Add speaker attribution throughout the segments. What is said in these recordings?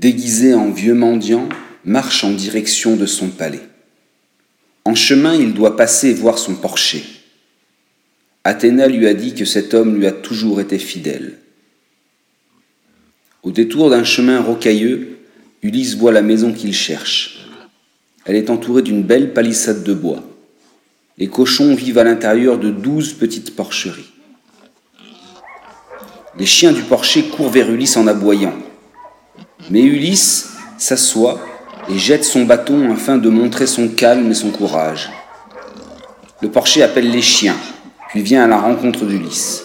Speaker 1: déguisé en vieux mendiant, marche en direction de son palais. En chemin, il doit passer voir son porcher. Athéna lui a dit que cet homme lui a toujours été fidèle. Au détour d'un chemin rocailleux, Ulysse voit la maison qu'il cherche. Elle est entourée d'une belle palissade de bois. Les cochons vivent à l'intérieur de douze petites porcheries. Les chiens du porcher courent vers Ulysse en aboyant. Mais Ulysse s'assoit et jette son bâton afin de montrer son calme et son courage. Le porcher appelle les chiens, puis vient à la rencontre d'Ulysse.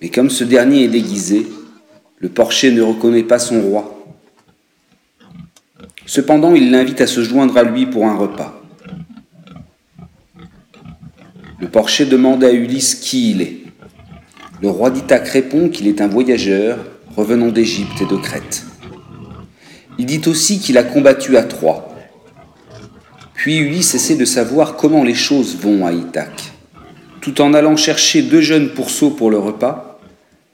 Speaker 1: Mais comme ce dernier est déguisé, le porcher ne reconnaît pas son roi. Cependant, il l'invite à se joindre à lui pour un repas. Le porcher demande à Ulysse qui il est. Le roi d'Ithaque répond qu'il est un voyageur revenant d'Égypte et de Crète. Il dit aussi qu'il a combattu à Troie. Puis Ulysse essaie de savoir comment les choses vont à Ithaque. Tout en allant chercher deux jeunes pourceaux pour le repas,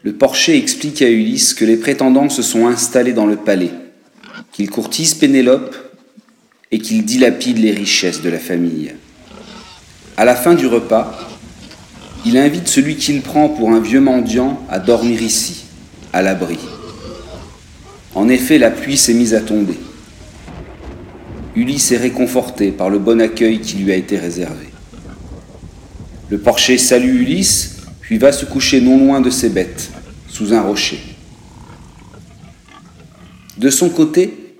Speaker 1: le porcher explique à Ulysse que les prétendants se sont installés dans le palais, qu'ils courtisent Pénélope et qu'ils dilapident les richesses de la famille. À la fin du repas, il invite celui qu'il prend pour un vieux mendiant à dormir ici, à l'abri. En effet, la pluie s'est mise à tomber. Ulysse est réconforté par le bon accueil qui lui a été réservé. Le porcher salue Ulysse, puis va se coucher non loin de ses bêtes, sous un rocher. De son côté,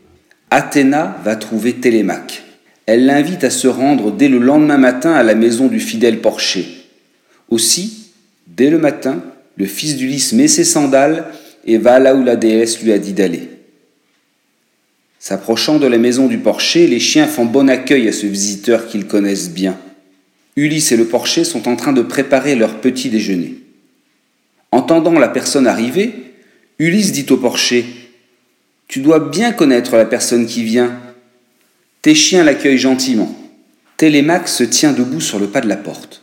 Speaker 1: Athéna va trouver Télémaque. Elle l'invite à se rendre dès le lendemain matin à la maison du fidèle porcher aussi, dès le matin, le fils d'Ulysse met ses sandales et va là où la déesse lui a dit d'aller. S'approchant de la maison du porcher, les chiens font bon accueil à ce visiteur qu'ils connaissent bien. Ulysse et le porcher sont en train de préparer leur petit déjeuner. Entendant la personne arriver, Ulysse dit au porcher Tu dois bien connaître la personne qui vient. Tes chiens l'accueillent gentiment. Télémaque se tient debout sur le pas de la porte.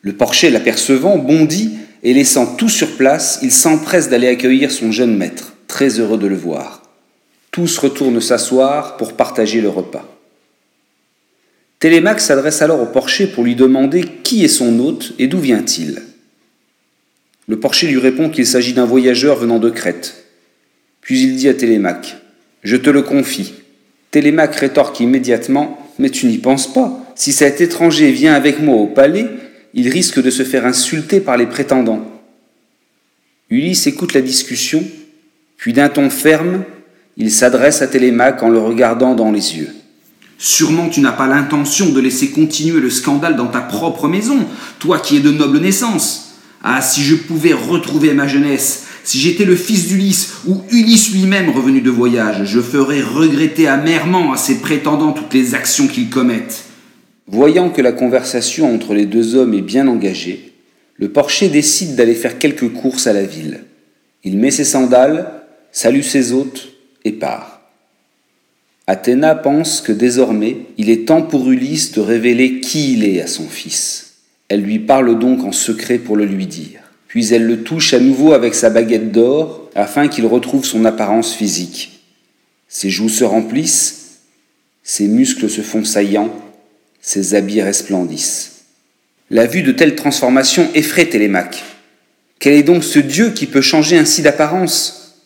Speaker 1: Le porcher, l'apercevant, bondit et laissant tout sur place, il s'empresse d'aller accueillir son jeune maître, très heureux de le voir. Tous retournent s'asseoir pour partager le repas. Télémaque s'adresse alors au porcher pour lui demander qui est son hôte et d'où vient-il. Le porcher lui répond qu'il s'agit d'un voyageur venant de Crète. Puis il dit à Télémaque Je te le confie. Télémaque rétorque immédiatement Mais tu n'y penses pas. Si cet étranger vient avec moi au palais, il risque de se faire insulter par les prétendants. Ulysse écoute la discussion, puis d'un ton ferme, il s'adresse à Télémaque en le regardant dans les yeux. Sûrement tu n'as pas l'intention de laisser continuer le scandale dans ta propre maison, toi qui es de noble naissance. Ah, si je pouvais retrouver ma jeunesse, si j'étais le fils d'Ulysse ou Ulysse lui-même revenu de voyage, je ferais regretter amèrement à ses prétendants toutes les actions qu'ils commettent. Voyant que la conversation entre les deux hommes est bien engagée, le porcher décide d'aller faire quelques courses à la ville. Il met ses sandales, salue ses hôtes et part. Athéna pense que désormais il est temps pour Ulysse de révéler qui il est à son fils. Elle lui parle donc en secret pour le lui dire. Puis elle le touche à nouveau avec sa baguette d'or afin qu'il retrouve son apparence physique. Ses joues se remplissent, ses muscles se font saillants, ses habits resplendissent. La vue de telles transformations effraie Télémaque. Quel est donc ce Dieu qui peut changer ainsi d'apparence?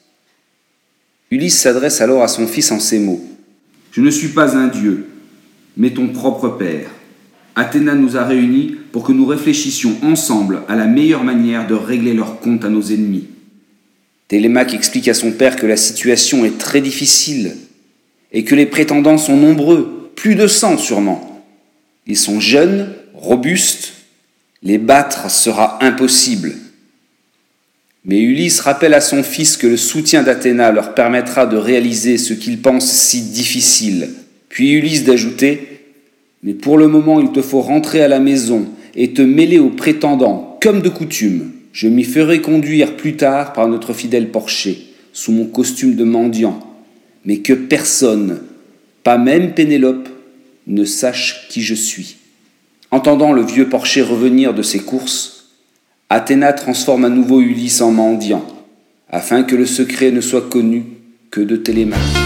Speaker 1: Ulysse s'adresse alors à son fils en ces mots. Je ne suis pas un Dieu, mais ton propre Père. Athéna nous a réunis pour que nous réfléchissions ensemble à la meilleure manière de régler leur compte à nos ennemis. Télémaque explique à son père que la situation est très difficile et que les prétendants sont nombreux, plus de cent sûrement. Ils sont jeunes, robustes, les battre sera impossible. Mais Ulysse rappelle à son fils que le soutien d'Athéna leur permettra de réaliser ce qu'ils pensent si difficile. Puis Ulysse d'ajouter Mais pour le moment, il te faut rentrer à la maison et te mêler aux prétendants, comme de coutume. Je m'y ferai conduire plus tard par notre fidèle porcher, sous mon costume de mendiant. Mais que personne, pas même Pénélope, ne sache qui je suis. Entendant le vieux porcher revenir de ses courses, Athéna transforme à nouveau Ulysse en mendiant, afin que le secret ne soit connu que de Télémaque.